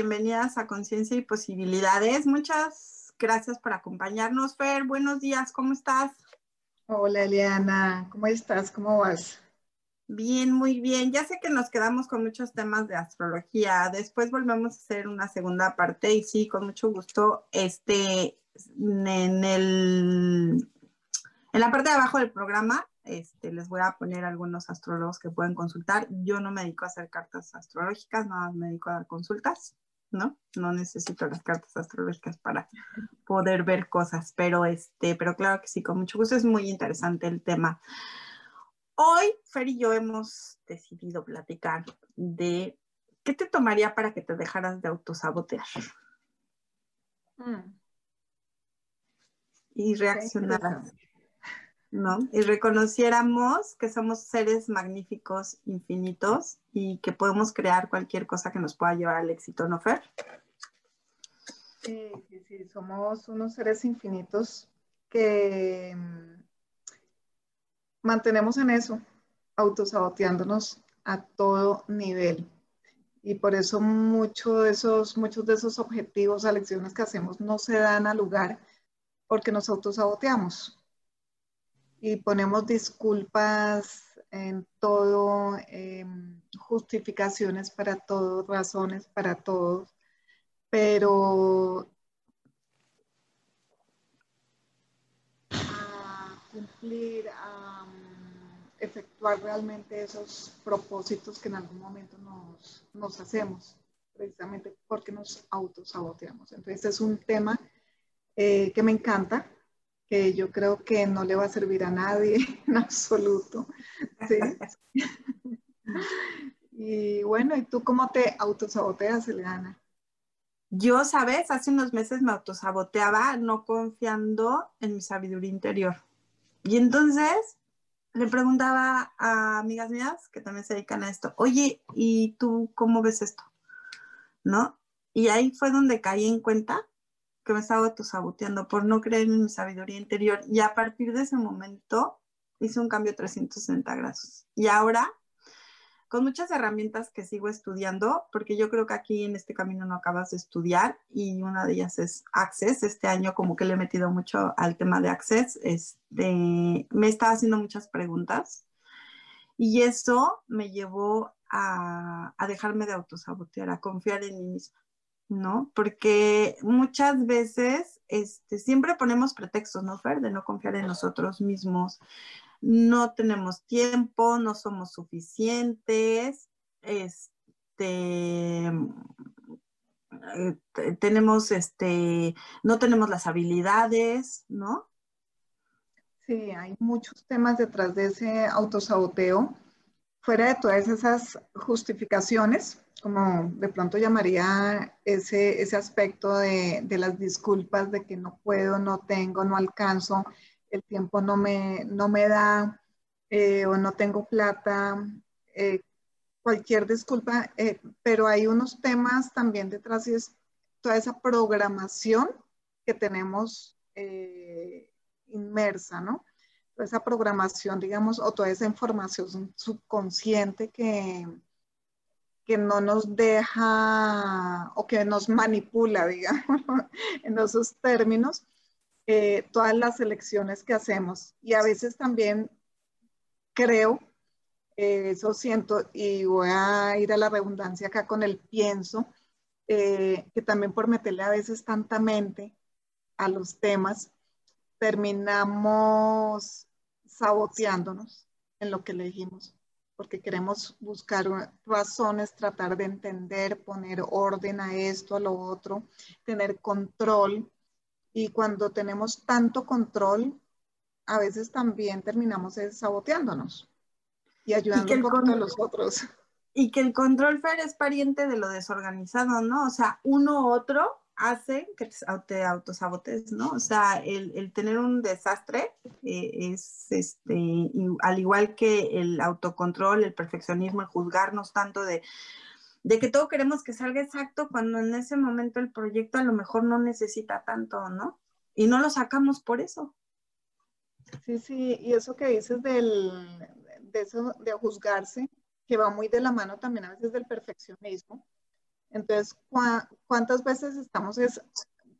Bienvenidas a Conciencia y Posibilidades. Muchas gracias por acompañarnos. Fer, buenos días, ¿cómo estás? Hola Eliana, ¿cómo estás? ¿Cómo vas? Bien, muy bien. Ya sé que nos quedamos con muchos temas de astrología. Después volvemos a hacer una segunda parte y sí, con mucho gusto, este, en el, en la parte de abajo del programa este, les voy a poner algunos astrólogos que pueden consultar. Yo no me dedico a hacer cartas astrológicas, nada más me dedico a dar consultas, ¿no? No necesito las cartas astrológicas para poder ver cosas, pero este, pero claro que sí, con mucho gusto es muy interesante el tema. Hoy, Fer y yo hemos decidido platicar de qué te tomaría para que te dejaras de autosabotear. Mm. Y reaccionaras. ¿No? Y reconociéramos que somos seres magníficos, infinitos y que podemos crear cualquier cosa que nos pueda llevar al éxito, ¿no, Fer? Sí, sí, sí, somos unos seres infinitos que mm, mantenemos en eso, autosaboteándonos a todo nivel. Y por eso mucho de esos, muchos de esos objetivos, elecciones que hacemos no se dan a lugar porque nos autosaboteamos y ponemos disculpas en todo, em, justificaciones para todo, razones para todos, pero a cumplir, a mm, efectuar realmente esos propósitos que en algún momento nos, nos hacemos, precisamente porque nos autosaboteamos. Entonces es un tema eh, que me encanta, que yo creo que no le va a servir a nadie en absoluto. y bueno, ¿y tú cómo te autosaboteas, Eliana? Yo, sabes, hace unos meses me autosaboteaba no confiando en mi sabiduría interior. Y entonces le preguntaba a amigas mías que también se dedican a esto, oye, ¿y tú cómo ves esto? ¿No? Y ahí fue donde caí en cuenta me estaba autosaboteando por no creer en mi sabiduría interior. Y a partir de ese momento hice un cambio 360 grados. Y ahora, con muchas herramientas que sigo estudiando, porque yo creo que aquí en este camino no acabas de estudiar y una de ellas es Access. Este año como que le he metido mucho al tema de Access. Este, me estaba haciendo muchas preguntas y eso me llevó a, a dejarme de autosabotear, a confiar en mí misma. ¿No? Porque muchas veces este, siempre ponemos pretextos, ¿no, Fer? De no confiar en nosotros mismos. No tenemos tiempo, no somos suficientes, este, eh, tenemos, este, no tenemos las habilidades, ¿no? Sí, hay muchos temas detrás de ese autosaboteo, fuera de todas esas justificaciones como de pronto llamaría ese, ese aspecto de, de, las disculpas de que no puedo, no tengo, no alcanzo, el tiempo no me, no me da eh, o no tengo plata, eh, cualquier disculpa, eh, pero hay unos temas también detrás y es toda esa programación que tenemos inmersa, ¿no? Toda esa programación, digamos, o toda esa información subconsciente que, que no nos deja o que nos manipula, digamos, en esos términos, eh, todas las elecciones que hacemos. Y a veces también creo, eh, eso siento, y voy a ir a la redundancia acá con el pienso, eh, que también por meterle a veces tanta mente a los temas, terminamos saboteándonos en lo que elegimos, porque queremos buscar razones, tratar de entender, poner orden a esto, a lo otro, tener control. Y cuando tenemos tanto control, a veces también terminamos saboteándonos y ayudando a los otros. Y que el control fair es pariente de lo desorganizado, ¿no? O sea, uno u otro hace que te autosabotes, ¿no? O sea, el, tener un desastre eh, es, este, al igual que el autocontrol, el perfeccionismo, el juzgarnos tanto de, de que todo queremos que salga exacto cuando en ese momento el proyecto a lo mejor no necesita tanto, ¿no? Y no lo sacamos por eso. Sí, sí, y eso que dices del, de, eso, de juzgarse, que va muy de la mano también a veces del perfeccionismo, entonces, ¿cuántas veces estamos es,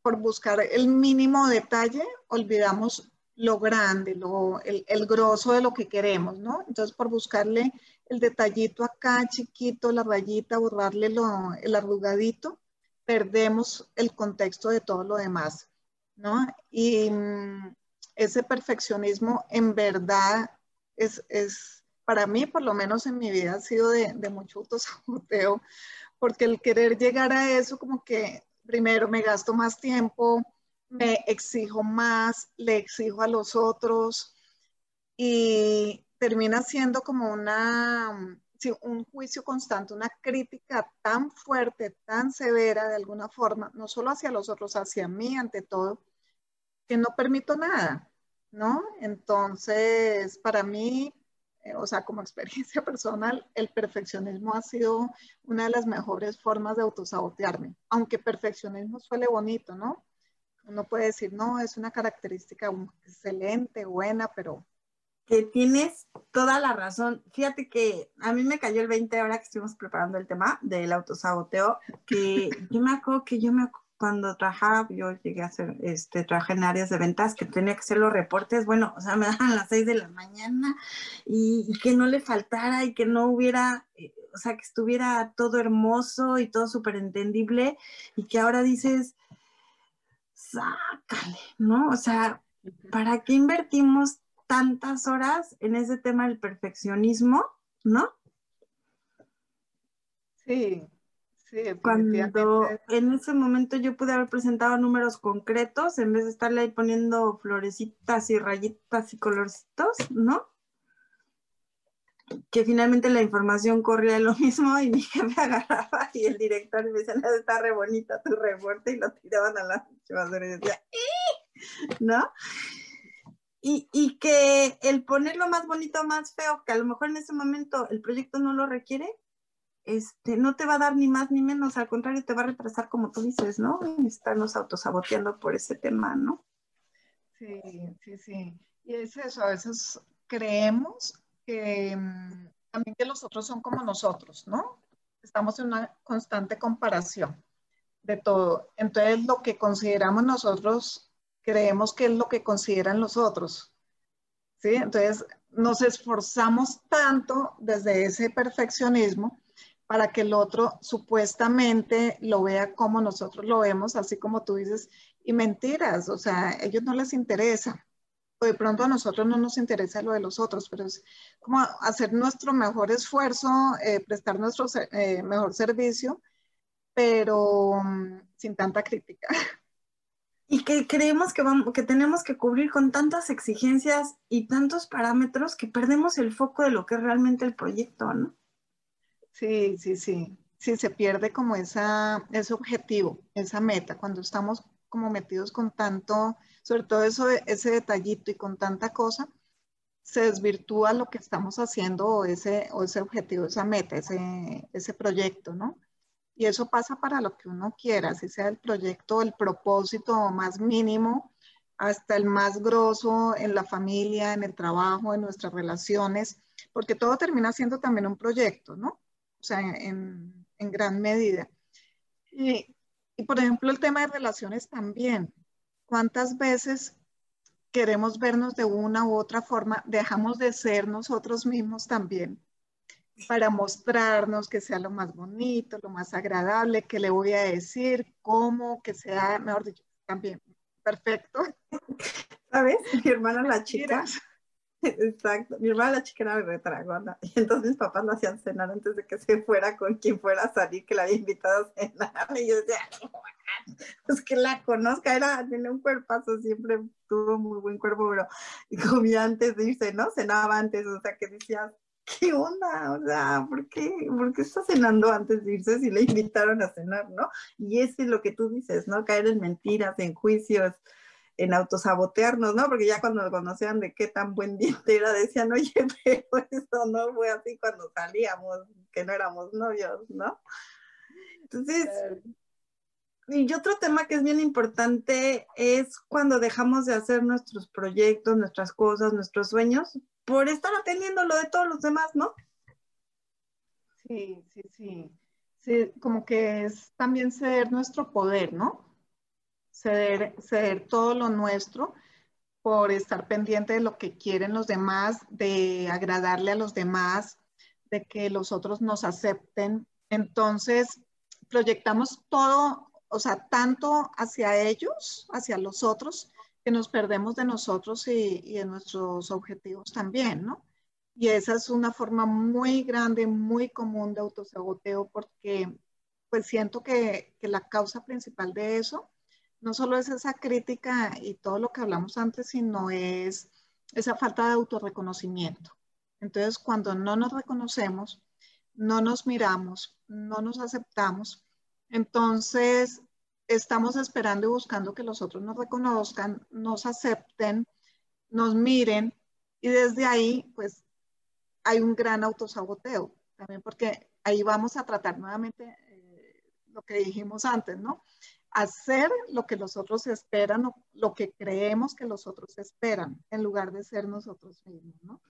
por buscar el mínimo detalle, olvidamos lo grande, lo, el, el grosso de lo que queremos, ¿no? Entonces, por buscarle el detallito acá chiquito, la rayita, borrarle lo, el arrugadito, perdemos el contexto de todo lo demás, ¿no? Y mm, ese perfeccionismo en verdad es, es, para mí, por lo menos en mi vida, ha sido de, de mucho autosaboteo, porque el querer llegar a eso como que primero me gasto más tiempo, me exijo más, le exijo a los otros y termina siendo como una, un juicio constante, una crítica tan fuerte, tan severa de alguna forma, no solo hacia los otros, hacia mí ante todo, que no permito nada, ¿no? Entonces, para mí, o sea, como experiencia personal, el perfeccionismo ha sido una de las mejores formas de autosabotearme, aunque perfeccionismo suele bonito, ¿no? Uno puede decir, no, es una característica excelente, buena, pero... Que tienes toda la razón. Fíjate que a mí me cayó el 20 ahora que estuvimos preparando el tema del autosaboteo, que yo me acuerdo que yo me cuando trabajaba, yo llegué a hacer, este, trabajé en áreas de ventas que tenía que hacer los reportes, bueno, o sea, me daban las seis de la mañana y, que no le faltara y que no hubiera, eh, o sea, que estuviera todo hermoso y todo súper entendible y que ahora dices, sácale, ¿no? O sea, ¿para qué invertimos tantas horas en ese tema del perfeccionismo, ¿no? Sí, cuando en ese momento yo pude haber presentado números concretos en vez de estarle ahí poniendo florecitas y rayitas y colorcitos, ¿no? Que finalmente la información corría lo mismo y mi jefe agarraba y el director me decía, está re bonita tu reporte y lo tiraban a la basura y decía, ¿no? Y, y que el ponerlo más bonito, más feo, que a lo mejor en ese momento el proyecto no lo requiere, este, no te va a dar ni más ni menos, al contrario, te va a retrasar como tú dices, ¿no? Estarnos autosaboteando por ese tema, ¿no? Sí, sí, sí. Y es eso, a veces creemos que mm, también que los otros son como nosotros, ¿no? Estamos en una constante comparación de todo. Entonces, lo que consideramos nosotros, creemos que es lo que consideran los otros. ¿Sí? Entonces, nos esforzamos tanto desde ese perfeccionismo para que el otro supuestamente lo vea como nosotros lo vemos, así como tú dices, y mentiras, o sea, a ellos no les interesa. O de pronto a nosotros no nos interesa lo de los otros, pero es como hacer nuestro mejor esfuerzo, eh, prestar nuestro eh, mejor servicio, pero mm, sin tanta crítica. Y que creemos que, vamos, que tenemos que cubrir con tantas exigencias y tantos parámetros que perdemos el foco de lo que es realmente el proyecto, ¿no? Sí, sí, sí. Sí, se pierde como esa, ese objetivo, esa meta, cuando estamos como metidos con tanto, sobre todo eso, ese detallito y con tanta cosa, se desvirtúa lo que estamos haciendo o ese, o ese objetivo, esa meta, ese, ese proyecto, ¿no? Y eso pasa para lo que uno quiera, si sea el proyecto, el propósito más mínimo, hasta el más grosso en la familia, en el trabajo, en nuestras relaciones, porque todo termina siendo también un proyecto, ¿no? O sea, en, en gran medida. Y, y, por ejemplo, el tema de relaciones también. ¿Cuántas veces queremos vernos de una u otra forma, dejamos de ser nosotros mismos también para mostrarnos que sea lo más bonito, lo más agradable, que le voy a decir, cómo, que sea, mejor dicho, también perfecto. ¿Sabes? Mi hermana la chica. Exacto. Mi hermana la chica era retragona. Y entonces mis papás la hacían cenar antes de que se fuera con quien fuera a salir, que la había invitado a cenar. Y yo decía, pues que la conozca, era, tenía un cuerpazo, siempre tuvo muy buen cuerpo, pero comía antes de irse, ¿no? Cenaba antes, o sea, que decías, ¿qué onda? O sea, ¿por qué, ¿por qué está cenando antes de irse si le invitaron a cenar, no? Y ese es lo que tú dices, ¿no? Caer en mentiras, en juicios, en autosabotearnos, ¿no? Porque ya cuando conocían de qué tan buen diente era, decían, oye, pero eso no fue así cuando salíamos, que no éramos novios, ¿no? Entonces, y otro tema que es bien importante es cuando dejamos de hacer nuestros proyectos, nuestras cosas, nuestros sueños, por estar atendiendo lo de todos los demás, ¿no? Sí, sí, sí. Sí, como que es también ceder nuestro poder, ¿no? Ceder, todo lo nuestro por estar pendiente de lo que quieren los demás, de agradarle a los demás, de que los otros nos acepten. Entonces, proyectamos todo, o sea, tanto hacia ellos, hacia los otros, que nos perdemos de nosotros y, de nuestros objetivos también, ¿no? Y esa es una forma muy grande, muy común de autosaboteo, porque pues siento que la causa principal de eso no solo es esa crítica y todo lo que hablamos antes, sino es esa falta de autorreconocimiento. Entonces, cuando no nos reconocemos, no nos miramos, no nos aceptamos, entonces estamos esperando y buscando que los otros nos reconozcan, nos acepten, nos miren y desde ahí, pues, hay un gran autosaboteo, también porque ahí vamos a tratar nuevamente eh, lo que dijimos antes, ¿no? Hacer lo que los otros esperan o lo que creemos que los otros esperan, en lugar de ser nosotros mismos.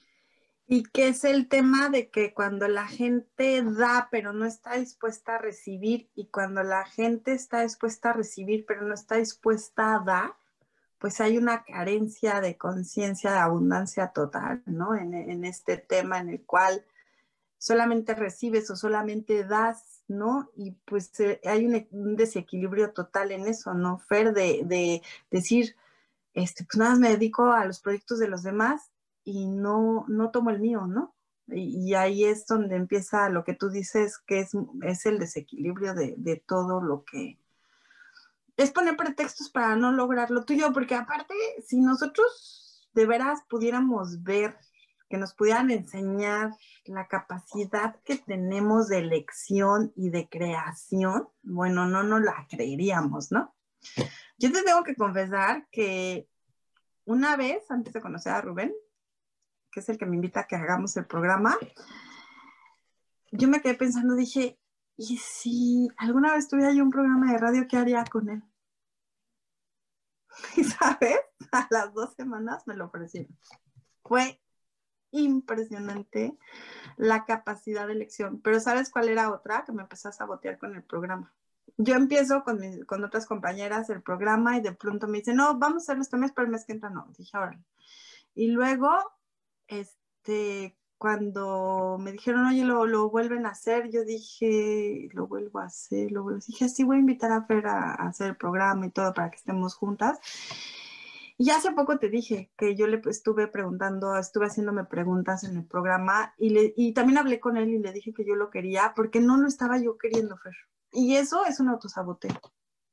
Y que es el tema de que cuando la gente da, pero no está dispuesta a recibir, y cuando la gente está dispuesta a recibir, pero no está dispuesta a dar, pues hay una carencia de conciencia de abundancia total, ¿no? En, en, este tema en el cual solamente recibes o solamente das ¿no? Y pues eh, hay un, desequilibrio total en eso, ¿no? Fer, de, decir, este, pues nada más me dedico a los proyectos de los demás y no, no tomo el mío, ¿no? Y, ahí es donde empieza lo que tú dices, que es, es el desequilibrio de, de todo lo que... Es poner pretextos para no lograr lo tuyo, porque aparte, si nosotros de veras pudiéramos ver que nos pudieran enseñar la capacidad que tenemos de elección y de creación, bueno, no nos la creeríamos, ¿no? Yo te tengo que confesar que una vez, antes de conocer a Rubén, que es el que me invita a que hagamos el programa, yo me quedé pensando, dije, ¿y si alguna vez tuviera yo un programa de radio, qué haría con él? Y sabes, a las dos semanas me lo ofrecieron. Fue impresionante la capacidad de elección. Pero ¿sabes cuál era otra? Que me empezó a sabotear con el programa. Yo empiezo con, con otras compañeras el programa y de pronto me dicen, no, vamos a hacerlo este mes, pero el mes que entra no. Dije, ahora. Y luego, este, cuando me dijeron, oye, lo, lo, vuelven a hacer, yo dije, lo vuelvo a hacer, lo vuelvo a hacer. Dije, sí, voy a invitar a Fer a, a hacer el programa y todo para que estemos juntas. Y hace poco te dije que yo le estuve preguntando, estuve haciéndome preguntas en el programa y, le, y también hablé con él y le dije que yo lo quería porque no lo estaba yo queriendo, Fer. Y eso es un autosaboteo.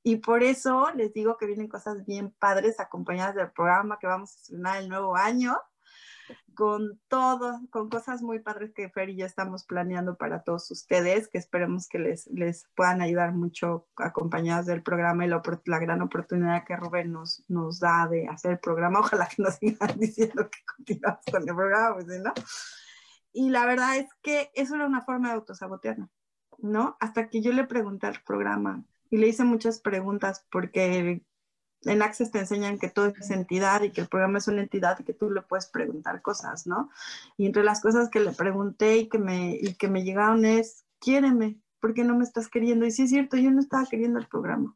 Y por eso les digo que vienen cosas bien padres acompañadas del programa que vamos a estrenar el nuevo año con todo, con cosas muy padres que Fer y yo estamos planeando para todos ustedes, que esperemos que les, les puedan ayudar mucho acompañados del programa y la, gran oportunidad que Rubén nos, nos da de hacer el programa. Ojalá que nos sigan diciendo que continuamos con el programa, pues, ¿no? Y la verdad es que eso era una forma de autosabotearnos, ¿no? Hasta que yo le pregunté al programa y le hice muchas preguntas porque en Access te enseñan que todo es entidad y que el programa es una entidad y que tú le puedes preguntar cosas, ¿no? Y entre las cosas que le pregunté y que me, y que me llegaron es, quiéreme, ¿por qué no me estás queriendo? Y sí es cierto, yo no estaba queriendo el programa,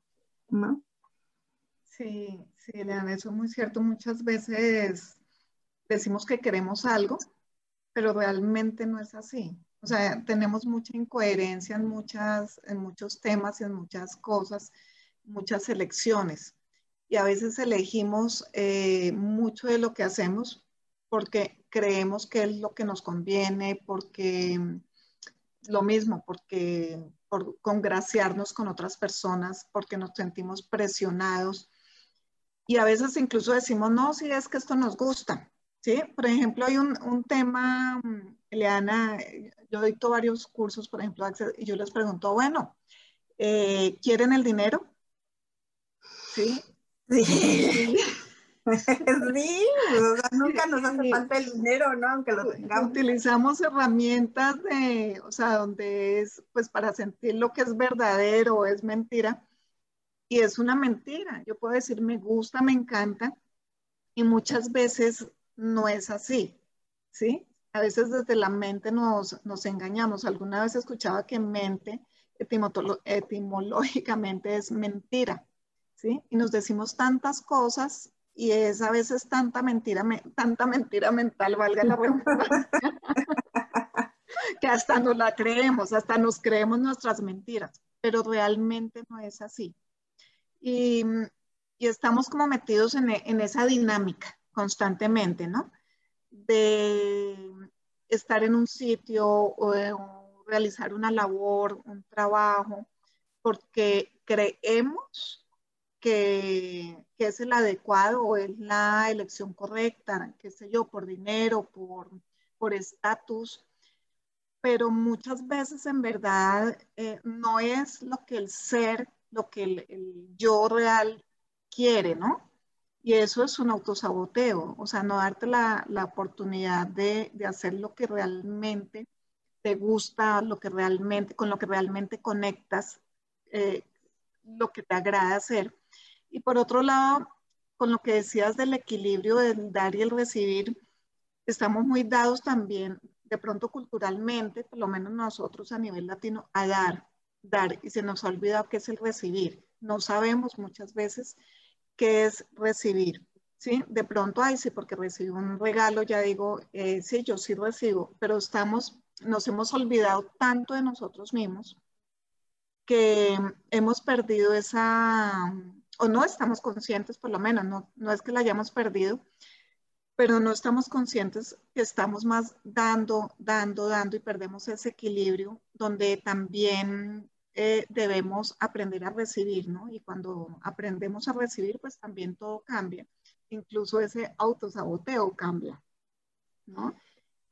¿no? Sí, sí, Eliana, eso es muy cierto. Muchas veces decimos que queremos algo, pero realmente no es así. O sea, tenemos mucha incoherencia en, muchas, en muchos temas y en muchas cosas, muchas elecciones y a veces elegimos eh, mucho de lo que hacemos porque creemos que es lo que nos conviene, porque lo mismo, porque por congraciarnos con otras personas, porque nos sentimos presionados. Y a veces incluso decimos, no, si es que esto nos gusta. ¿sí? Por ejemplo, hay un, un tema, Eliana, yo dicto varios cursos, por ejemplo, y yo les pregunto, bueno, eh, ¿quieren el dinero? Sí. Sí. sí, nunca nos hace falta el dinero, ¿no? Aunque lo tengamos. Utilizamos herramientas de, o sea, donde es, pues, para sentir lo que es verdadero o es mentira. Y es una mentira. Yo puedo decir, me gusta, me encanta. Y muchas veces no es así, ¿sí? A veces desde la mente nos, nos engañamos. Alguna vez escuchaba que mente etimológicamente es mentira, ¿sí? Y nos decimos tantas cosas y es a veces tanta mentira, tanta mentira mental, valga la redundancia, que hasta nos la creemos, hasta nos creemos nuestras mentiras, pero realmente no es así. Y, y estamos como metidos en, en, esa dinámica constantemente, ¿no? De estar en un sitio o, o realizar una labor, un trabajo, porque creemos que, es el adecuado o es la elección correcta, qué sé yo, por dinero, por estatus, pero muchas veces en verdad eh, no es lo que el ser, lo que el, yo real quiere, ¿no? Y eso es un autosaboteo, o sea, no darte la, la oportunidad de, de, hacer lo que realmente te gusta, lo que realmente, con lo que realmente conectas, eh, lo que te agrada hacer. Y por otro lado, con lo que decías del equilibrio del dar y el recibir, estamos muy dados también, de pronto culturalmente, por lo menos nosotros a nivel latino, a dar, dar, y se nos ha olvidado qué es el recibir. No sabemos muchas veces qué es recibir. ¿sí? De pronto, ay, sí, porque recibo un regalo, ya digo, eh, sí, yo sí recibo, pero estamos, nos hemos olvidado tanto de nosotros mismos que hemos perdido esa, o no estamos conscientes, por lo menos, no, no es que la hayamos perdido, pero no estamos conscientes que estamos más dando, dando, dando y perdemos ese equilibrio donde también eh, debemos aprender a recibir, ¿no? Y cuando aprendemos a recibir, pues también todo cambia, incluso ese autosaboteo cambia, ¿no?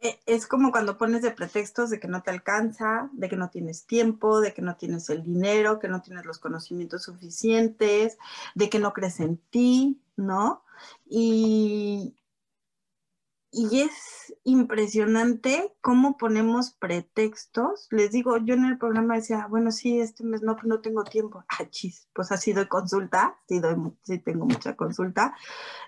Eh, es como cuando pones de pretextos de que no te alcanza, de que no tienes tiempo, de que no tienes el dinero, que no tienes los conocimientos suficientes, de que no crees en ti, ¿no? Y, y es impresionante cómo ponemos pretextos. Les digo, yo en el programa decía, bueno, sí, este mes no, no tengo tiempo. Ah, chis, pues así doy consulta, sí, doy, sí tengo mucha consulta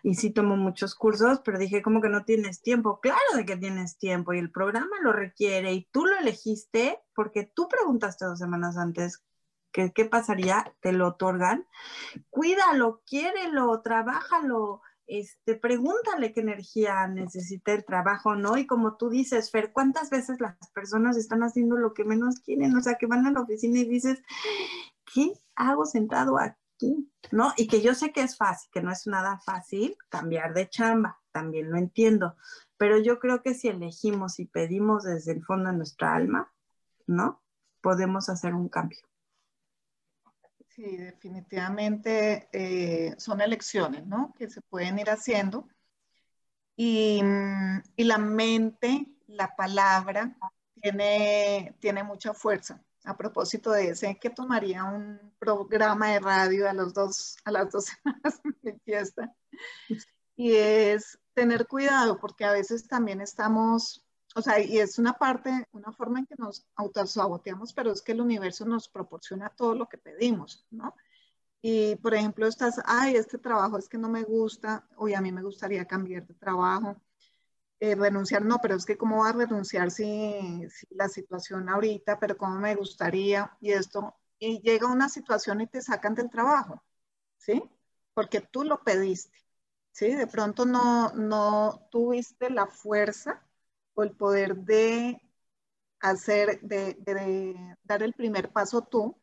y sí tomo muchos cursos, pero dije, ¿cómo que no tienes tiempo? Claro de que tienes tiempo y el programa lo requiere y tú lo elegiste porque tú preguntaste dos semanas antes que, qué pasaría, te lo otorgan. Cuídalo, quiérelo, trabájalo este, pregúntale qué energía necesita el trabajo, ¿no? Y como tú dices, Fer, ¿cuántas veces las personas están haciendo lo que menos quieren? O sea, que van a la oficina y dices, ¿qué hago sentado aquí? ¿No? Y que yo sé que es fácil, que no es nada fácil cambiar de chamba, también lo entiendo, pero yo creo que si elegimos y pedimos desde el fondo de nuestra alma, ¿no? Podemos hacer un cambio. Sí, definitivamente eh, son elecciones, ¿no? Que se pueden ir haciendo. Y, mm, y, la mente, la palabra, tiene, tiene mucha fuerza. A propósito de ese, que tomaría un programa de radio a, los dos, a las dos semanas fiesta. Y es tener cuidado, porque a veces también estamos o sea, y es una parte, una forma en que nos autosaboteamos, pero es que el universo nos proporciona todo lo que pedimos, ¿no? Y, por ejemplo, estás, ay, este trabajo es que no me gusta, oye, a mí me gustaría cambiar de trabajo, eh, renunciar, no, pero es que cómo va a renunciar si, si, la situación ahorita, pero cómo me gustaría, y esto, y llega una situación y te sacan del trabajo, ¿sí? Porque tú lo pediste, ¿sí? De pronto no, no tuviste la fuerza o el poder de hacer, de, dar el primer paso tú,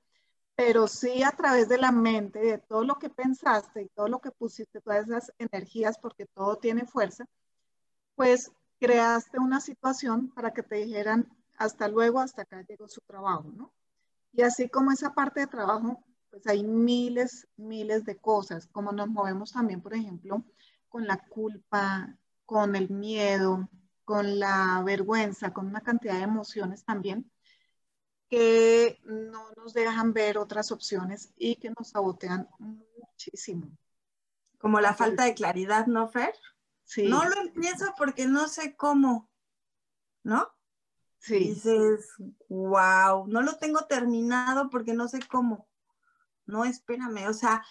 pero sí a través de la mente, de todo lo que pensaste y todo lo que pusiste, todas esas energías, porque todo tiene fuerza, pues creaste una situación para que te dijeran, hasta luego, hasta acá llegó su trabajo, ¿no? Y así como esa parte de trabajo, pues hay miles, miles de cosas, como nos movemos también, por ejemplo, con la culpa, con el miedo, con la vergüenza, con una cantidad de emociones también que no nos dejan ver otras opciones y que nos sabotean muchísimo. Como la falta de claridad, ¿no, Fer? Sí. No lo empiezo porque no sé cómo, ¿no? Sí. Dices, wow, no lo tengo terminado porque no sé cómo. No, espérame, o sea,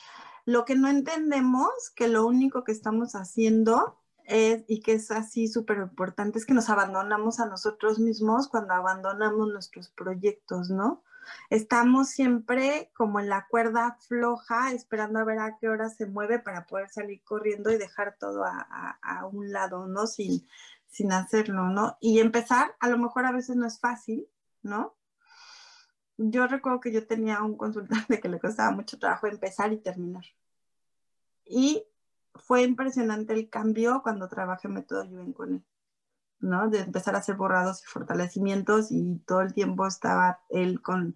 lo que no entendemos, que lo único que estamos haciendo es, y que es así súper importante, es que nos abandonamos a nosotros mismos cuando abandonamos nuestros proyectos, ¿no? Estamos siempre como en la cuerda floja, esperando a ver a qué hora se mueve para poder salir corriendo y dejar todo a, a, un lado, ¿no? Sin, sin hacerlo, ¿no? Y empezar, a lo mejor a veces no es fácil, ¿no? Yo recuerdo que yo tenía un consultante que le costaba mucho trabajo empezar y terminar. Y fue impresionante el cambio cuando trabajé método Yuven con él, ¿no? De empezar a hacer borrados y fortalecimientos y todo el tiempo estaba él con,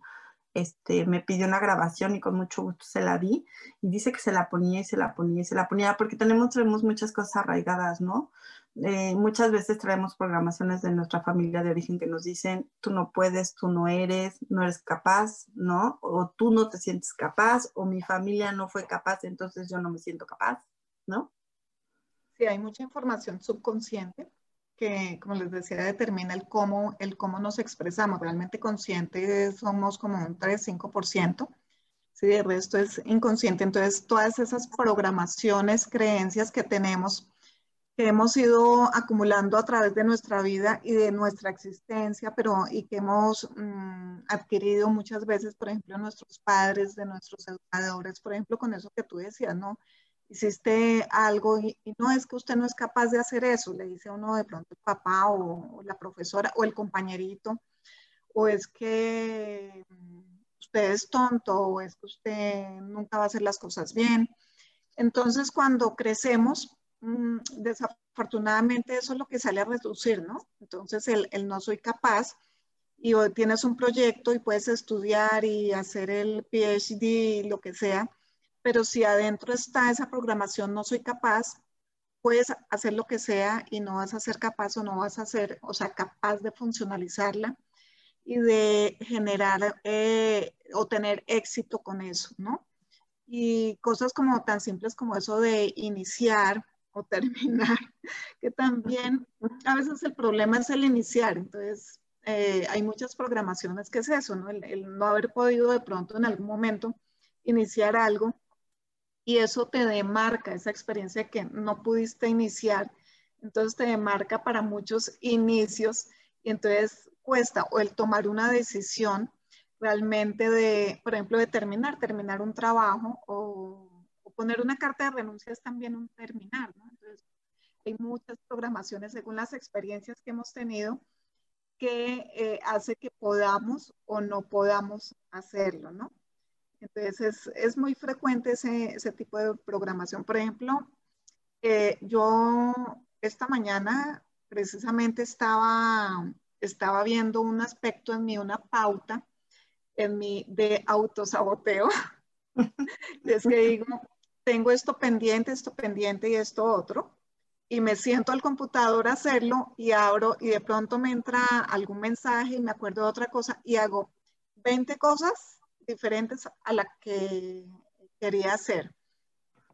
este, me pidió una grabación y con mucho gusto se la di y dice que se la ponía y se la ponía y se la ponía porque tenemos, traemos muchas cosas arraigadas, ¿no? Eh, muchas veces traemos programaciones de nuestra familia de origen que nos dicen, tú no puedes, tú no eres, no eres capaz, ¿no? O tú no te sientes capaz, o mi familia no fue capaz, entonces yo no me siento capaz. ¿No? Sí, hay mucha información subconsciente que, como les decía, determina el cómo, el cómo nos expresamos. Realmente conscientes somos como un 3-5%. Sí, el resto es inconsciente. Entonces, todas esas programaciones, creencias que tenemos, que hemos ido acumulando a través de nuestra vida y de nuestra existencia, pero y que hemos mm, adquirido muchas veces, por ejemplo, nuestros padres, de nuestros educadores, por ejemplo, con eso que tú decías, ¿no? Hiciste algo y, no es que usted no es capaz de hacer eso, le dice uno de pronto el papá o, la profesora o el compañerito, o es que usted es tonto o es que usted nunca va a hacer las cosas bien. Entonces, cuando crecemos, mm, desafortunadamente eso es lo que sale a reducir, ¿no? Entonces, el, el no soy capaz y tienes un proyecto y puedes estudiar y hacer el PhD, lo que sea, pero si adentro está esa programación, no soy capaz, puedes hacer lo que sea y no vas a ser capaz o no vas a ser, o sea, capaz de funcionalizarla y de generar eh, o tener éxito con eso, ¿no? Y cosas como tan simples como eso de iniciar o terminar, que también a veces el problema es el iniciar, entonces eh, hay muchas programaciones que es eso, ¿no? el no haber podido de pronto en algún momento iniciar algo y eso te demarca esa experiencia que no pudiste iniciar. Entonces te demarca para muchos inicios y entonces cuesta o el tomar una decisión realmente de, por ejemplo, de terminar, terminar un trabajo o, poner una carta de renuncia es también un terminar, ¿no? Entonces hay muchas programaciones según las experiencias que hemos tenido que eh, hace que podamos o no podamos hacerlo, ¿no? Entonces es, muy frecuente ese, tipo de programación. Por ejemplo, eh, yo esta mañana precisamente estaba, estaba viendo un aspecto en mí, una pauta en mí de autosaboteo. es que digo, tengo esto pendiente, esto pendiente y esto otro. Y me siento al computador a hacerlo y abro y de pronto me entra algún mensaje y me acuerdo de otra cosa y hago 20 cosas diferentes a la que quería hacer.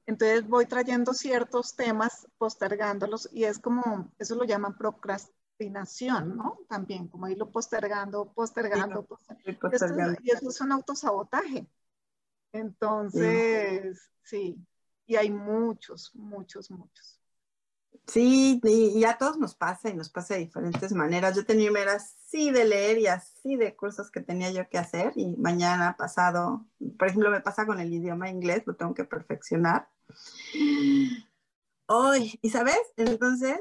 Entonces voy trayendo ciertos temas, postergándolos y es como, eso lo llaman procrastinación, ¿no? También, como irlo postergando, postergando, postergando. y eso es un autosabotaje. Entonces, sí, y hay muchos, muchos, muchos. Sí, y, a todos nos pasa y nos pasa de diferentes maneras. Yo tenía era así de leer y así de cursos que tenía yo que hacer y mañana pasado, por ejemplo, me pasa con el idioma inglés, lo tengo que perfeccionar. Hoy, ¿y sabes? Entonces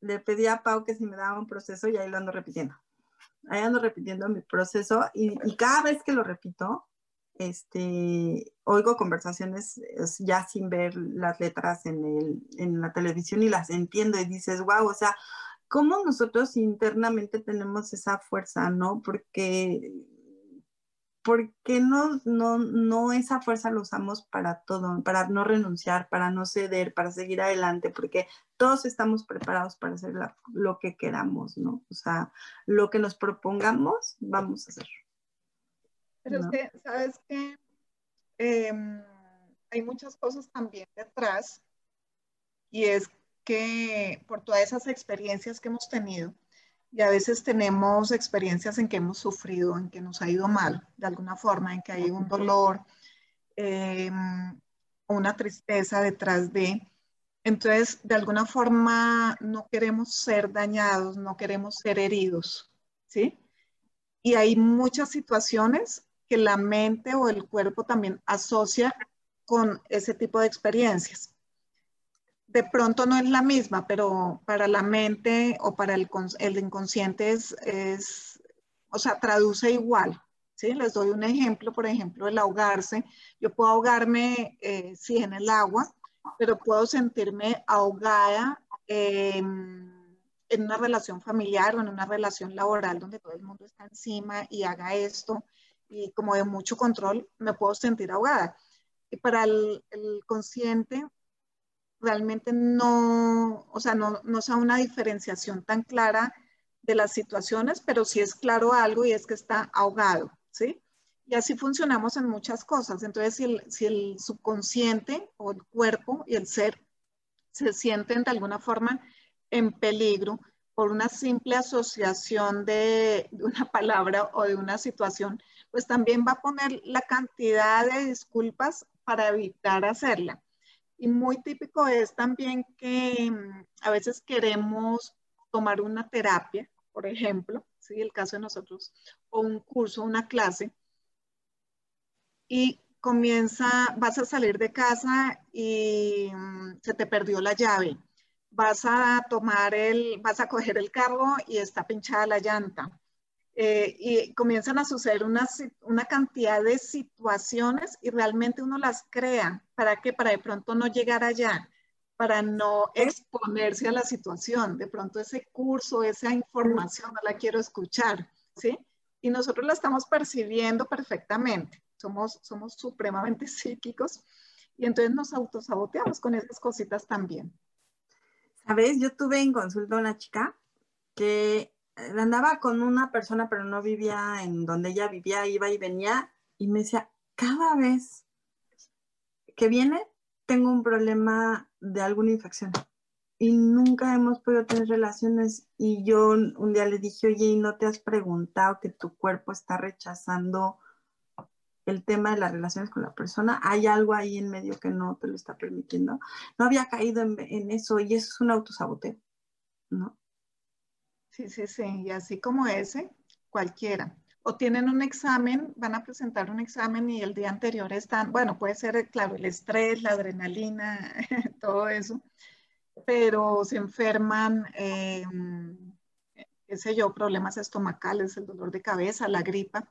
le pedí a Pau que si me daba un proceso y ahí lo ando repitiendo. Ahí ando repitiendo mi proceso y, y cada vez que lo repito, este, oigo conversaciones ya sin ver las letras en, el, en la televisión y las entiendo y dices, wow, o sea, ¿cómo nosotros internamente tenemos esa fuerza, no? Porque, porque no, no, no esa fuerza la usamos para todo, para no renunciar, para no ceder, para seguir adelante, porque todos estamos preparados para hacer lo que queramos, ¿no? O sea, lo que nos propongamos, vamos a hacer. Pero es que, ¿sabes qué? Em, hay muchas cosas también detrás y es que por todas esas experiencias que hemos tenido, y a veces tenemos experiencias en que hemos sufrido, en que nos ha ido mal, de alguna forma, en que hay un dolor, eh, una tristeza detrás de. Entonces, de alguna forma, no queremos ser dañados, no queremos ser heridos, ¿sí? Y hay muchas situaciones que la mente o el cuerpo también asocia con ese tipo de experiencias. De pronto no es la misma, pero para la mente o para el, el inconsciente es, o sea, traduce igual. ¿sí? Les doy un ejemplo, por ejemplo, el ahogarse. Yo puedo ahogarme, eh, sí, en el agua, pero puedo sentirme ahogada en una relación familiar o en una relación laboral donde todo el mundo está encima y haga esto y como de mucho control, me puedo sentir ahogada. Y para el, consciente, realmente no, o sea, no, no sea una diferenciación tan clara de las situaciones, pero sí es claro algo y es que está ahogado, ¿sí? Y así funcionamos en muchas cosas. Entonces, si el, si el subconsciente o el cuerpo y el ser se sienten de alguna forma en peligro por una simple asociación de, de una palabra o de una situación, pues también va a poner la cantidad de disculpas para evitar hacerla. Y muy típico es también que mm, a veces queremos tomar una terapia, por ejemplo, ¿sí? el caso de nosotros, o un curso, una clase, y comienza, vas a salir de casa y mm, se te perdió la llave. Vas a tomar el, vas a coger el carro y está pinchada la llanta eh, y comienzan a suceder una, una, cantidad de situaciones y realmente uno las crea. ¿Para qué? Para de pronto no llegar allá, para no exponerse a la situación. De pronto ese curso, esa información no la quiero escuchar, ¿sí? Y nosotros la estamos percibiendo perfectamente. Somos, somos supremamente psíquicos y entonces nos autosaboteamos con esas cositas también. Sabes, yo tuve en consulta una chica que andaba con una persona, pero no vivía en donde ella vivía, iba y venía, y me decía, cada vez que viene, tengo un problema de alguna infección. Y nunca hemos podido tener relaciones. Y yo un día le dije, oye, ¿y no te has preguntado que tu cuerpo está rechazando el tema de las relaciones con la persona? ¿Hay algo ahí en medio que no te lo está permitiendo? No había caído en, eso y eso es un autosaboteo, ¿no? Sí, sí, sí. Y así como ese, cualquiera. O tienen un examen, van a presentar un examen y el día anterior están, bueno, puede ser, claro, el estrés, la adrenalina, todo eso, pero se enferman, em, qué sé yo, problemas estomacales, el dolor de cabeza, la gripa.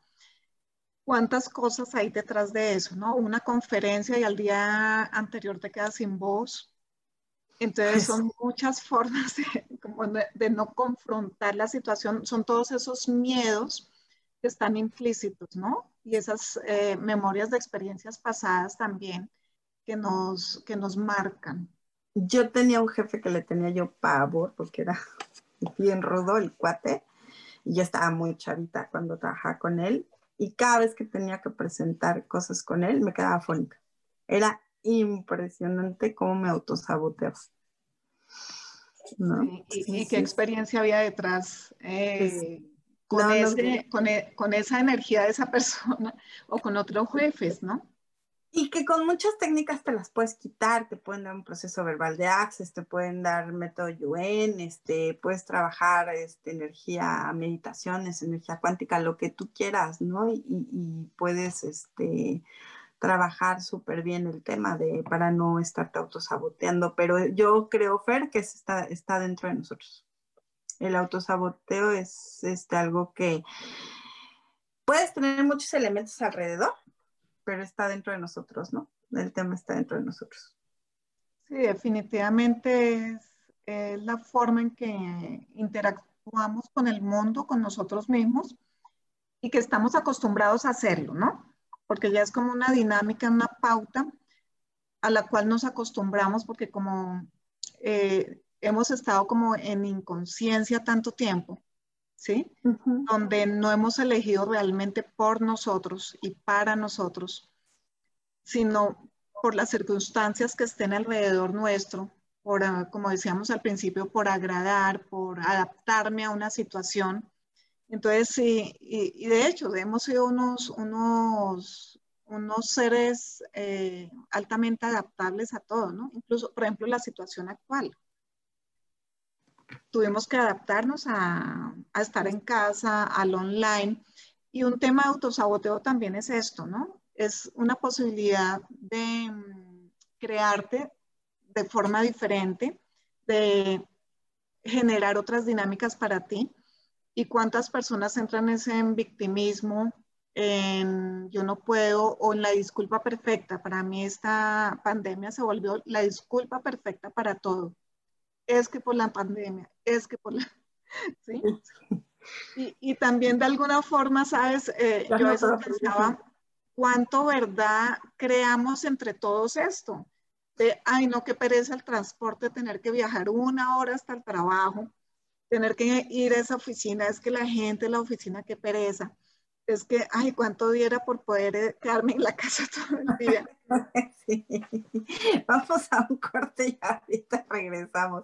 ¿Cuántas cosas hay detrás de eso, no? Una conferencia y al día anterior te quedas sin voz, entonces son muchas formas de, no confrontar la situación, son todos esos miedos que están implícitos, ¿no? Y esas eh, memorias de experiencias pasadas también que nos, que nos marcan. Yo tenía un jefe que le tenía yo pavor porque era bien rudo el cuate y yo estaba muy chavita cuando trabajaba con él y cada vez que tenía que presentar cosas con él me quedaba fónica. Era impresionante cómo me autosaboteaba. ¿no? ¿Y, qué experiencia había detrás eh, con, e, con, esa energía de esa persona o con otros jefes, ¿no? Y que con muchas técnicas te las puedes quitar, te pueden dar un proceso verbal de Access, te pueden dar método Yuen, este, puedes trabajar este, energía, meditaciones, energía cuántica, lo que tú quieras, ¿no? Y, y puedes, este, trabajar súper bien el tema de para no estarte autosaboteando, pero yo creo, Fer, que está, está dentro de nosotros. El autosaboteo es este, algo que puedes tener muchos elementos alrededor, pero está dentro de nosotros, ¿no? El tema está dentro de nosotros. Sí, definitivamente es la forma en que interactuamos con el mundo, con nosotros mismos y que estamos acostumbrados a hacerlo, ¿no? Porque ya es como una dinámica, una pauta a la cual nos acostumbramos porque como eh, hemos estado como en inconsciencia tanto tiempo, ¿sí? Donde no hemos elegido realmente por nosotros y para nosotros, sino por las circunstancias que estén alrededor nuestro, por, ah, como decíamos al principio, por agradar, por adaptarme a una situación. Entonces, sí, y, de hecho, hemos sido unos, unos, unos seres eh, altamente adaptables a todo, ¿no? Incluso, por ejemplo, la situación actual tuvimos que adaptarnos a, estar en casa, al online. Y un tema de autosaboteo también es esto, ¿no? Es una posibilidad de mm, crearte de forma diferente, de generar otras dinámicas para ti. ¿Y cuántas personas entran en ese victimismo, en yo no puedo o en la disculpa perfecta? Para mí esta pandemia se volvió la disculpa perfecta para todo es que por la pandemia, es que por la... ¿sí? Y, también de alguna forma, ¿sabes? Eh, yo a veces pensaba, ¿cuánto verdad creamos entre todos esto? De, ay, no, qué pereza el transporte, tener que viajar una hora hasta el trabajo, tener que ir a esa oficina, es que la gente en la oficina, qué pereza es que, ay, cuánto diera por poder eh, quedarme en la casa todo el día. Sí. Vamos a un corte y ahorita regresamos.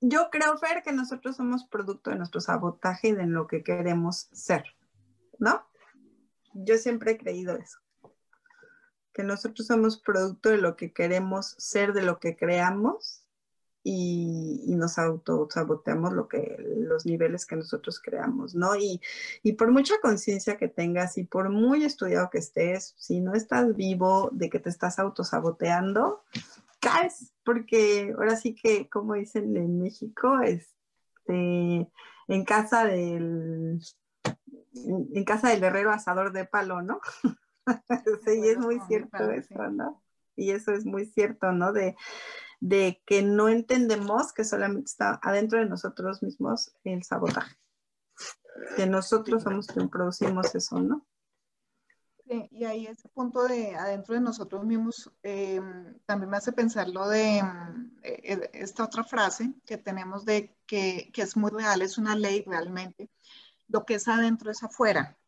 Yo creo, Fer, que nosotros somos producto de nuestro sabotaje y de lo que queremos ser, ¿no? Yo siempre he creído eso. Que nosotros somos producto de lo que queremos ser, de lo que creamos y, nos autosaboteamos lo que, los niveles que nosotros creamos, ¿no? Y, y por mucha conciencia que tengas y por muy estudiado que estés, si no estás vivo de que te estás autosaboteando, caes, porque ahora sí que, como dicen en México, este, en casa del, en casa del herrero asador de palo, ¿no? sí, y es muy cierto eso, ¿no? Y eso es muy cierto, ¿no? De, de que no entendemos que solamente está adentro de nosotros mismos el sabotaje. Que nosotros somos quien producimos eso, ¿no? Sí, y ahí ese punto de adentro de nosotros mismos eh, también me hace pensar lo de eh, esta otra frase que tenemos de que, que, es muy real, es una ley realmente. Lo que es adentro es afuera.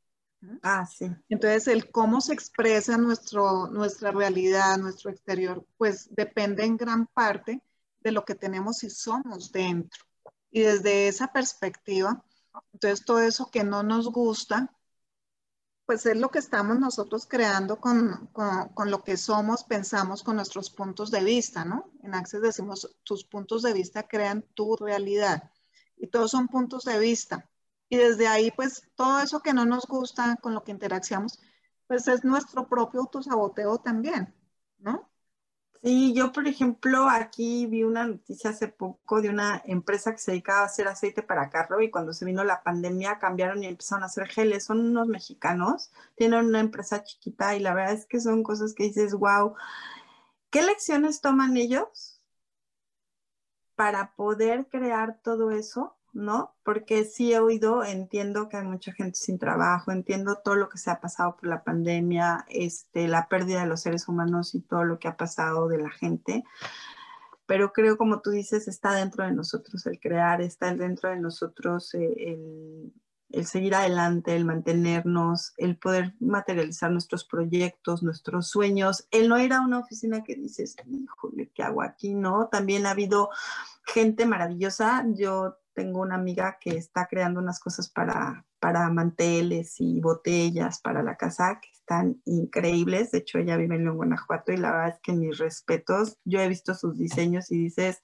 Ah, sí. Entonces, el cómo se expresa nuestro, nuestra realidad, nuestro exterior, pues depende en gran parte de lo que tenemos y somos dentro. Y desde esa perspectiva, entonces todo eso que no nos gusta, pues es lo que estamos nosotros creando con, con, con, lo que somos, pensamos con nuestros puntos de vista, ¿no? En Access decimos, tus puntos de vista crean tu realidad. Y todos son puntos de vista. Y desde ahí, pues todo eso que no nos gusta, con lo que interaccionamos, pues es nuestro propio autosaboteo también, ¿no? Sí, yo por ejemplo aquí vi una noticia hace poco de una empresa que se dedicaba a hacer aceite para carro y cuando se vino la pandemia cambiaron y empezaron a hacer geles. Son unos mexicanos, tienen una empresa chiquita y la verdad es que son cosas que dices, wow, ¿qué lecciones toman ellos para poder crear todo eso? ¿No? Porque sí he oído, entiendo que hay mucha gente sin trabajo, entiendo todo lo que se ha pasado por la pandemia, este, la pérdida de los seres humanos y todo lo que ha pasado de la gente, pero creo, como tú dices, está dentro de nosotros el crear, está dentro de nosotros eh, el, el seguir adelante, el mantenernos, el poder materializar nuestros proyectos, nuestros sueños, el no ir a una oficina que dices, híjole, ¿qué hago aquí? ¿No? También ha habido gente maravillosa. Yo tengo una amiga que está creando unas cosas para, para manteles y botellas para la casa que están increíbles. De hecho, ella vive en Guanajuato y la verdad es que mis respetos, yo he visto sus diseños y dices,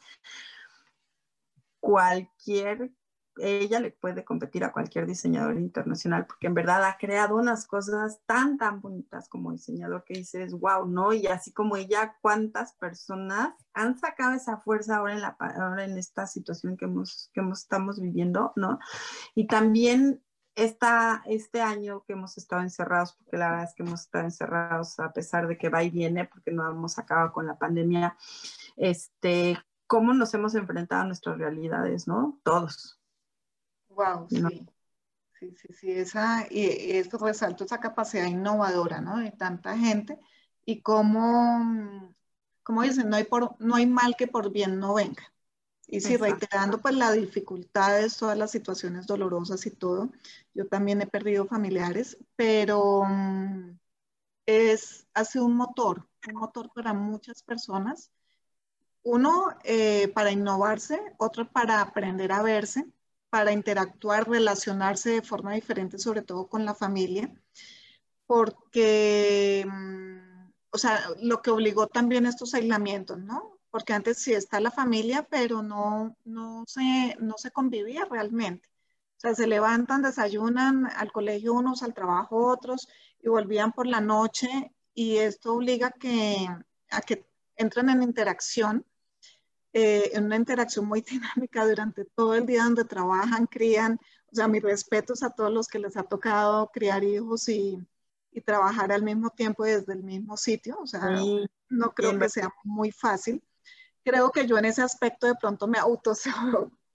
cualquier ella le puede competir a cualquier diseñador internacional porque en verdad ha creado unas cosas tan, tan bonitas como diseñador que dices, wow, ¿no? Y así como ella, ¿cuántas personas han sacado esa fuerza ahora en, la, ahora en esta situación que, hemos, que estamos viviendo, ¿no? Y también esta, este año que hemos estado encerrados, porque la verdad es que hemos estado encerrados a pesar de que va y viene, porque no hemos acabado con la pandemia, este, cómo nos hemos enfrentado a nuestras realidades, ¿no? Todos, Wow, sí. Sí, sí, sí, esa, y esto resalta esa capacidad innovadora, ¿no? De tanta gente y cómo, como dicen, no hay, por, no hay mal que por bien no venga. Y sí, reiterando pues las dificultades, todas las situaciones dolorosas y todo, yo también he perdido familiares, pero mm, es, hace un motor, un motor para muchas personas. Uno eh, para innovarse, otro para aprender a verse, para interactuar, relacionarse de forma diferente, sobre todo con la familia, porque, mm, o sea, lo que obligó también estos aislamientos, ¿no? Porque antes sí está la familia, pero no, no, se, no se convivía realmente. O sea, se levantan, desayunan al colegio unos, al trabajo otros, y volvían por la noche, y esto obliga que, a que entren en interacción eh, en una interacción muy dinámica durante todo el día donde trabajan, crían. O sea, mis respetos a todos los que les ha tocado criar hijos y, y trabajar al mismo tiempo desde el mismo sitio. O sea, no creo que sea muy fácil. Creo que yo en ese aspecto de pronto me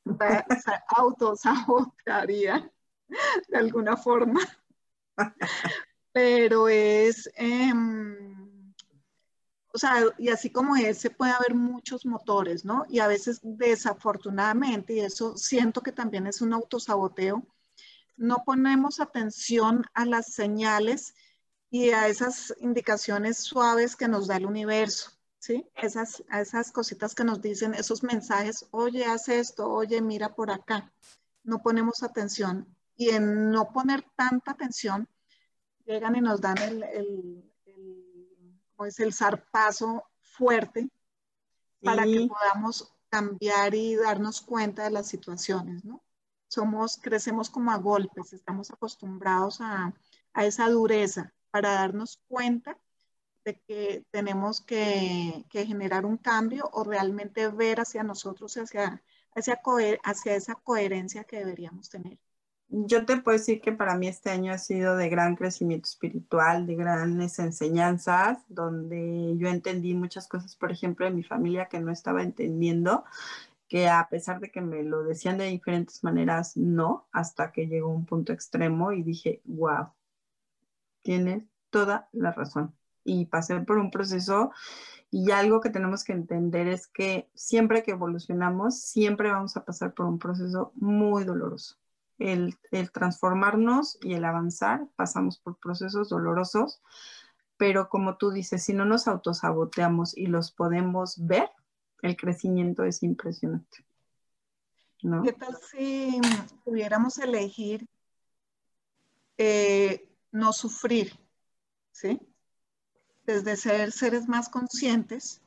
autosabotaría de alguna forma. Pero es... Eh, y así como ese puede haber muchos motores, ¿no? Y a veces desafortunadamente, y eso siento que también es un autosaboteo, no ponemos atención a las señales y a esas indicaciones suaves que nos da el universo, ¿sí? Esas, a esas cositas que nos dicen, esos mensajes, oye, haz esto, oye, mira por acá. No ponemos atención. Y en no poner tanta atención, llegan y nos dan el, es el zarpazo fuerte para que podamos cambiar y darnos cuenta de las situaciones, ¿no? Somos, crecemos como a golpes, estamos acostumbrados a, a esa dureza para darnos cuenta de que tenemos que, que, generar un cambio o realmente ver hacia nosotros, hacia, hacia, hacia esa coherencia que deberíamos tener. Yo te puedo decir que para mí este año ha sido de gran crecimiento espiritual, de grandes enseñanzas, donde yo entendí muchas cosas, por ejemplo, de mi familia que no estaba entendiendo, que a pesar de que me lo decían de diferentes maneras, no, hasta que llegó un punto extremo y dije, wow, tienes toda la razón. Y pasé por un proceso y algo que tenemos que entender es que siempre que evolucionamos, siempre vamos a pasar por un proceso muy doloroso el, transformarnos y el avanzar, pasamos por procesos dolorosos, pero como tú dices, si no nos autosaboteamos y los podemos ver, el crecimiento es impresionante. ¿no? ¿Qué tal si pudiéramos elegir eh, no sufrir, ¿sí? Desde ser seres más conscientes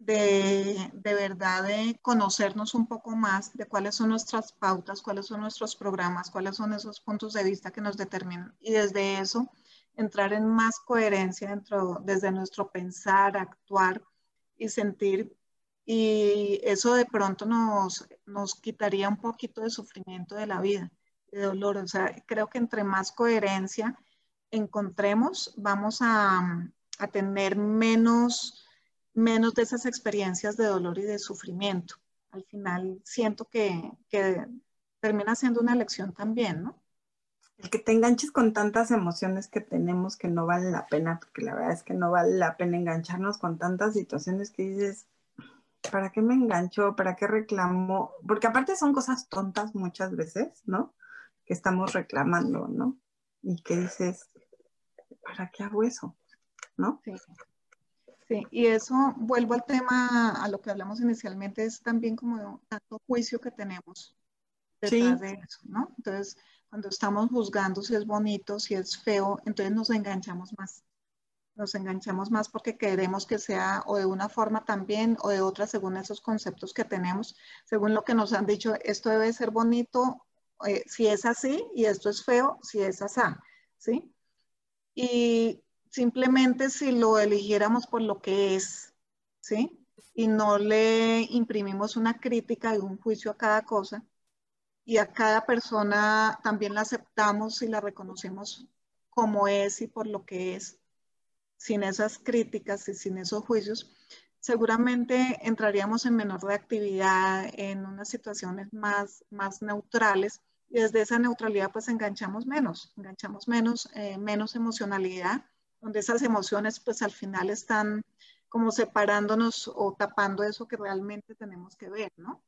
de, de, verdad de conocernos un poco más, de cuáles son nuestras pautas, cuáles son nuestros programas, cuáles son esos puntos de vista que nos determinan. Y desde eso, entrar en más coherencia dentro, desde nuestro pensar, actuar y sentir. Y eso de pronto nos, nos quitaría un poquito de sufrimiento de la vida, de dolor. O sea, creo que entre más coherencia encontremos, vamos a, a tener menos menos de esas experiencias de dolor y de sufrimiento. Al final siento que, termina siendo una lección también, ¿no? El que te enganches con tantas emociones que tenemos que no vale la pena, porque la verdad es que no vale la pena engancharnos con tantas situaciones que dices, ¿para qué me engancho? ¿Para qué reclamo? Porque aparte son cosas tontas muchas veces, ¿no? Que estamos reclamando, ¿no? Y que dices, ¿para qué hago eso? ¿No? Sí. Sí, y eso, vuelvo al tema, a lo que hablamos inicialmente, es también como tanto juicio que tenemos detrás de eso, ¿no? Entonces, cuando estamos juzgando si es bonito, si es feo, entonces nos enganchamos más. Nos enganchamos más porque queremos que sea o de una forma también o de otra según esos conceptos que tenemos, según lo que nos han dicho, esto debe ser bonito eh, si es así y esto es feo si es así, ¿sí? Y simplemente si lo eligiéramos por lo que es, ¿sí? Y no le imprimimos una crítica y un juicio a cada cosa, y a cada persona también la aceptamos y la reconocemos como es y por lo que es, sin esas críticas y sin esos juicios, seguramente entraríamos en menor reactividad, en unas situaciones más, más neutrales, y desde esa neutralidad pues enganchamos menos, enganchamos menos, eh, menos emocionalidad donde esas emociones pues al final están como separándonos o tapando eso que realmente tenemos que ver, ¿no?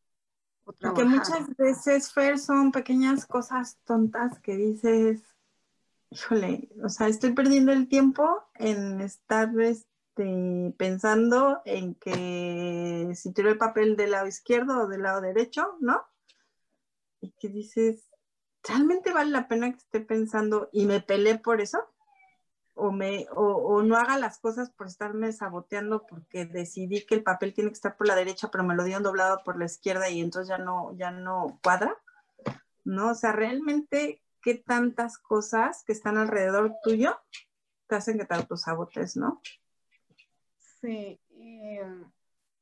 Porque muchas veces, Fer, son pequeñas cosas tontas que dices, híjole, o sea, estoy perdiendo el tiempo en estar este, pensando en que si tiro el papel del lado izquierdo o del lado derecho, ¿no? Y que dices, ¿realmente vale la pena que esté pensando y me peleé por eso? O, me, o, no haga las cosas por estarme saboteando porque decidí que el papel tiene que estar por la derecha, pero me lo dieron doblado por la izquierda y entonces ya no, ya no cuadra, ¿no? O sea, realmente, ¿qué tantas cosas que están alrededor tuyo te hacen que te autosabotes, no? Sí, y,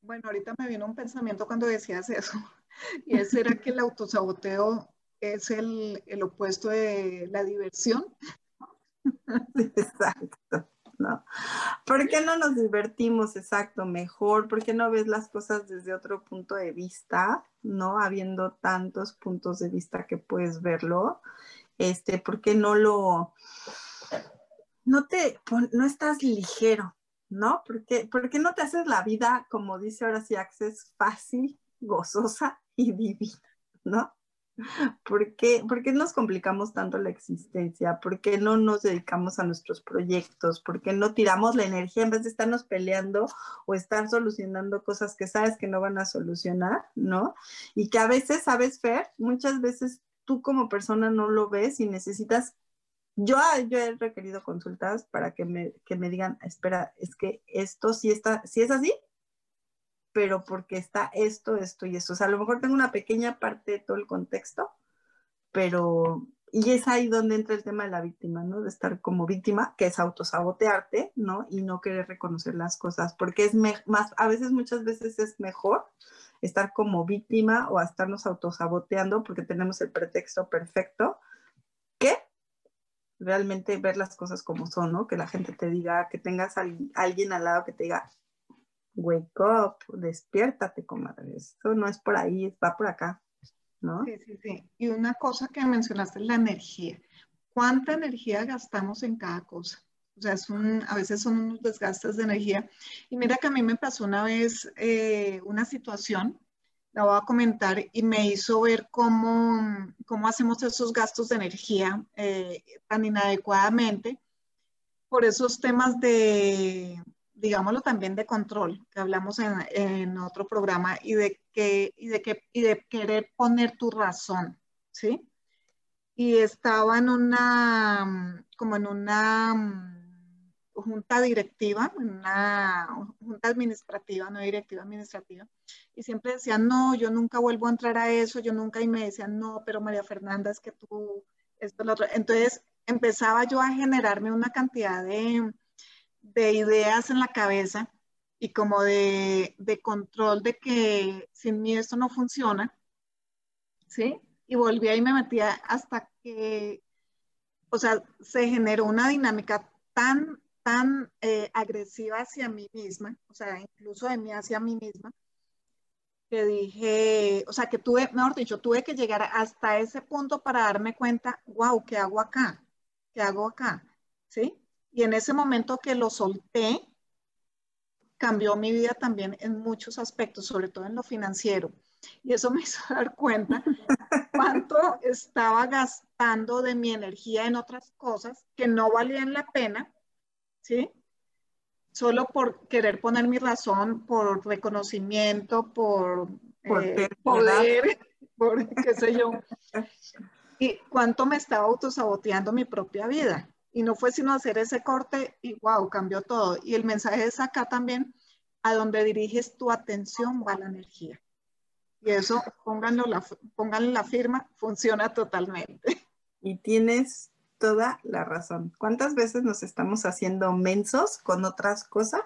bueno, ahorita me vino un pensamiento cuando decías eso, y ese era que el autosaboteo es el, el opuesto de la diversión. Exacto. ¿no? ¿Por qué no nos divertimos exacto mejor? ¿Por qué no ves las cosas desde otro punto de vista? ¿No? Habiendo tantos puntos de vista que puedes verlo. Este, ¿por qué no lo no te no estás ligero, ¿no? ¿Por qué, ¿Por qué no te haces la vida, como dice ahora sí Access, fácil, gozosa y divina, ¿no? ¿Por qué, nos complicamos tanto la existencia? ¿Por qué no nos dedicamos a nuestros proyectos? ¿Por qué no tiramos la energía en vez de estarnos peleando o estar solucionando cosas que sabes que no van a solucionar, ¿no? Y que a veces, ¿sabes, Fer? Muchas veces tú como persona no lo ves y necesitas... Yo, yo he requerido consultas para que me, que me digan, espera, es que esto sí está, si es así, pero porque está esto, esto y esto. O sea, a lo mejor tengo una pequeña parte de todo el contexto, pero, y es ahí donde entra el tema de la víctima, ¿no? De estar como víctima, que es autosabotearte, ¿no? Y no querer reconocer las cosas, porque es más, a veces, muchas veces es mejor estar como víctima o a estarnos autosaboteando porque tenemos el pretexto perfecto realmente ver las cosas como son, ¿no? Que la gente te diga, que tengas a alguien al lado que te diga, wake up, despiértate, comadre. Esto no es por ahí, va por acá, ¿no? Sí, sí, sí. Y una cosa que mencionaste es la energía. ¿Cuánta energía gastamos en cada cosa? O sea, a veces son unos desgastes de energía. Y mira que a mí me pasó una vez eh, una situación, la voy a comentar, y me hizo ver cómo, cómo hacemos esos gastos de energía eh, tan inadecuadamente por esos temas de, digámoslo también de control, que hablamos en, en otro programa, y de, que, y, de que, y de querer poner tu razón, ¿sí? Y estaba en una, como en una junta directiva, una junta administrativa, no directiva administrativa, y siempre decían, no, yo nunca vuelvo a entrar a eso, yo nunca, y me decían, no, pero María Fernanda, es que tú, esto, lo otro. Entonces empezaba yo a generarme una cantidad de, de ideas en la cabeza y como de, de control de que sin mí esto no funciona, ¿sí? Y volvía y me metía hasta que, o sea, se generó una dinámica tan tan eh, agresiva hacia mí misma, o sea, incluso de mí hacia mí misma, que dije, o sea, que tuve, mejor dicho, tuve que llegar hasta ese punto para darme cuenta, wow, ¿qué hago acá? ¿Qué hago acá? ¿Sí? Y en ese momento que lo solté, cambió mi vida también en muchos aspectos, sobre todo en lo financiero. Y eso me hizo dar cuenta cuánto estaba gastando de mi energía en otras cosas que no valían la pena ¿sí? Solo por querer poner mi razón, por reconocimiento, por, eh, poder, por qué sé yo. Y cuánto me estaba autosaboteando mi propia vida. Y no fue sino hacer ese corte y wow, cambió todo. Y el mensaje es acá también, a donde diriges tu atención va la energía. Y eso, pónganlo la, pónganle la firma, funciona totalmente. Y tienes toda la razón. ¿Cuántas veces nos estamos haciendo mensos con otras cosas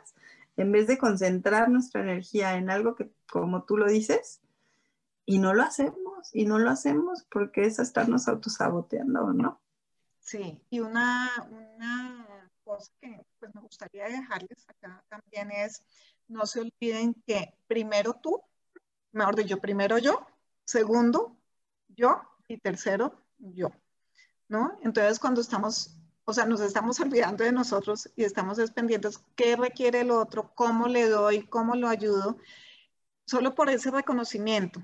en vez de concentrar nuestra energía en algo que, como tú lo dices, y no lo hacemos, y no lo hacemos porque es estarnos autosaboteando, ¿no? Sí, y una, una cosa que pues, me gustaría dejarles acá también es, no se olviden que primero tú, mejor dicho, primero yo, segundo yo y tercero yo. ¿no? Entonces, cuando estamos, o sea, nos estamos olvidando de nosotros y estamos pendientes qué requiere el otro, cómo le doy, cómo lo ayudo, solo por ese reconocimiento.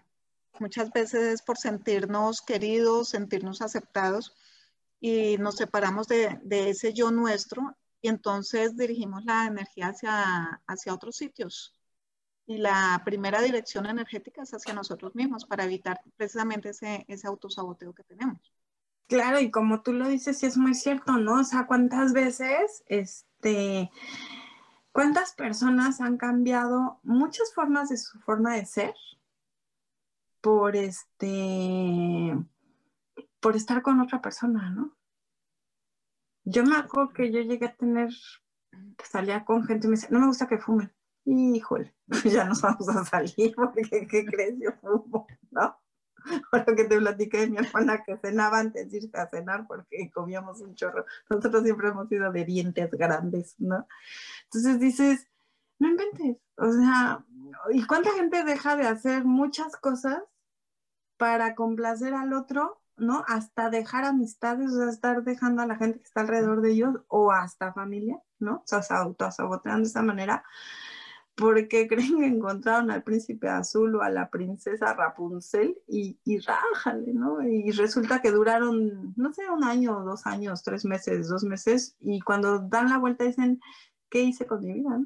Muchas veces es por sentirnos queridos, sentirnos aceptados y nos separamos de, de ese yo nuestro y entonces dirigimos la energía hacia, hacia otros sitios. Y la primera dirección energética es hacia nosotros mismos para evitar precisamente ese, ese autosaboteo que tenemos. Claro, y como tú lo dices, sí es muy cierto, ¿no? O sea, ¿cuántas veces, este, cuántas personas han cambiado muchas formas de su forma de ser por este, por estar con otra persona, ¿no? Yo me acuerdo que yo llegué a tener, salía con gente y me decía, no me gusta que fumen. Híjole, ya nos vamos a salir porque ¿qué crees? Yo fumo, ¿no? lo que te platiqué de mi hermana que cenaba antes de irse a cenar porque comíamos un chorro. Nosotros siempre hemos sido de dientes grandes, ¿no? Entonces dices, no inventes, o sea, ¿y cuánta gente deja de hacer muchas cosas para complacer al otro, ¿no? Hasta dejar amistades, o sea, estar dejando a la gente que está alrededor de ellos o hasta familia, ¿no? O sea, autosaboteando de esa manera porque creen que encontraron al príncipe azul o a la princesa Rapunzel y, y rájale, ¿no? Y resulta que duraron, no sé, un año, dos años, tres meses, dos meses, y cuando dan la vuelta dicen, ¿qué hice con mi vida?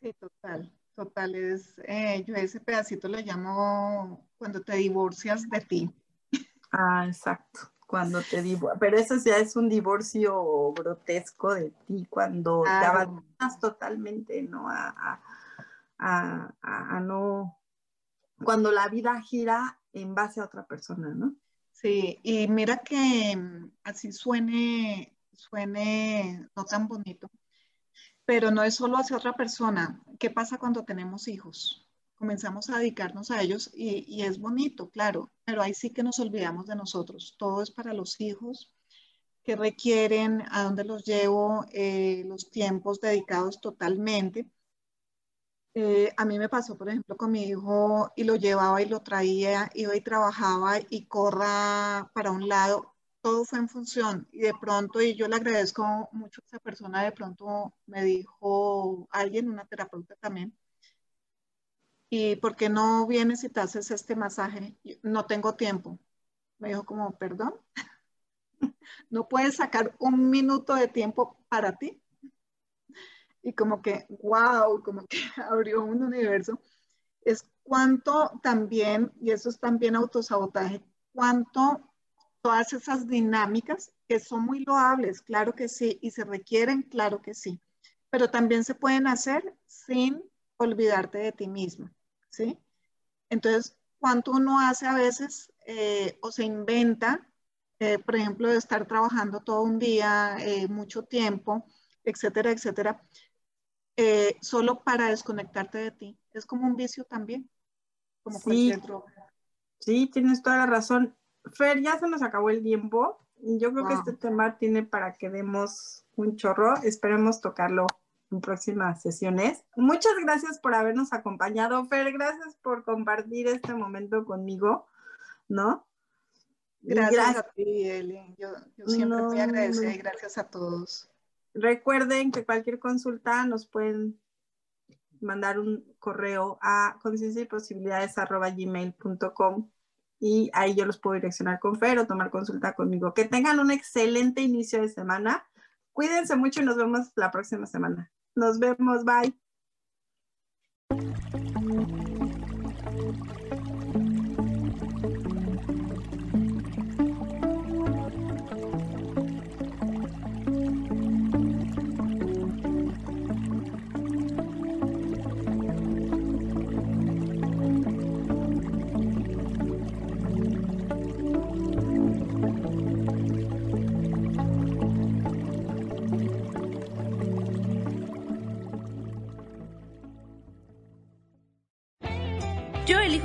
Sí, total, total. Es, eh, yo ese pedacito le llamo cuando te divorcias de ti. Ah, exacto cuando te divorcias, pero eso ya es un divorcio grotesco de ti, cuando te abandonas totalmente, ¿no? A, no, cuando la vida gira en base a otra persona, ¿no? Sí, y mira que mm, así suene, suene no tan bonito, pero no es solo hacia otra persona. ¿Qué pasa cuando tenemos hijos? Comenzamos a dedicarnos a ellos y, es bonito, claro, pero ahí sí que nos olvidamos de nosotros. Todo es para los hijos, qué requieren, a dónde los llevo, eh, los tiempos dedicados totalmente. Eh, a mí me pasó, por ejemplo, con mi hijo y lo llevaba y lo traía, iba y trabajaba y corra para un lado. Todo fue en función y de pronto, y yo le agradezco mucho a esa persona, de pronto me dijo alguien, una terapeuta también, ¿y por qué no vienes y te haces este masaje? No tengo tiempo. Me dijo como, perdón, no puedes sacar un minuto de tiempo para ti y como que, wow, como que abrió un universo, es cuánto también, y eso es también autosabotaje, cuánto todas esas dinámicas que son muy loables, claro que sí, y se requieren, claro que sí, pero también se pueden hacer sin olvidarte de ti mismo, ¿sí? Entonces, cuánto uno hace a veces eh, o se inventa, eh, por ejemplo, de estar trabajando todo un día, eh, mucho tiempo, etcétera, etcétera, solo para desconectarte de ti. Es como un vicio también, como sí, cualquier droga. Sí, tienes toda la razón. Fer, ya se nos acabó el tiempo. Yo creo que este tema tiene para que demos un chorro. Esperemos tocarlo en próximas sesiones. Muchas gracias por habernos acompañado, Fer. Gracias por compartir este momento conmigo, ¿no? Gracias, a ti, Eli. Yo, siempre no, muy agradecida y gracias a todos. Recuerden que cualquier consulta nos pueden mandar un correo a conciencia y posibilidades gmail.com y ahí yo los puedo direccionar con Fer o tomar consulta conmigo. Que tengan un excelente inicio de semana. Cuídense mucho y nos vemos la próxima semana. Nos vemos, bye.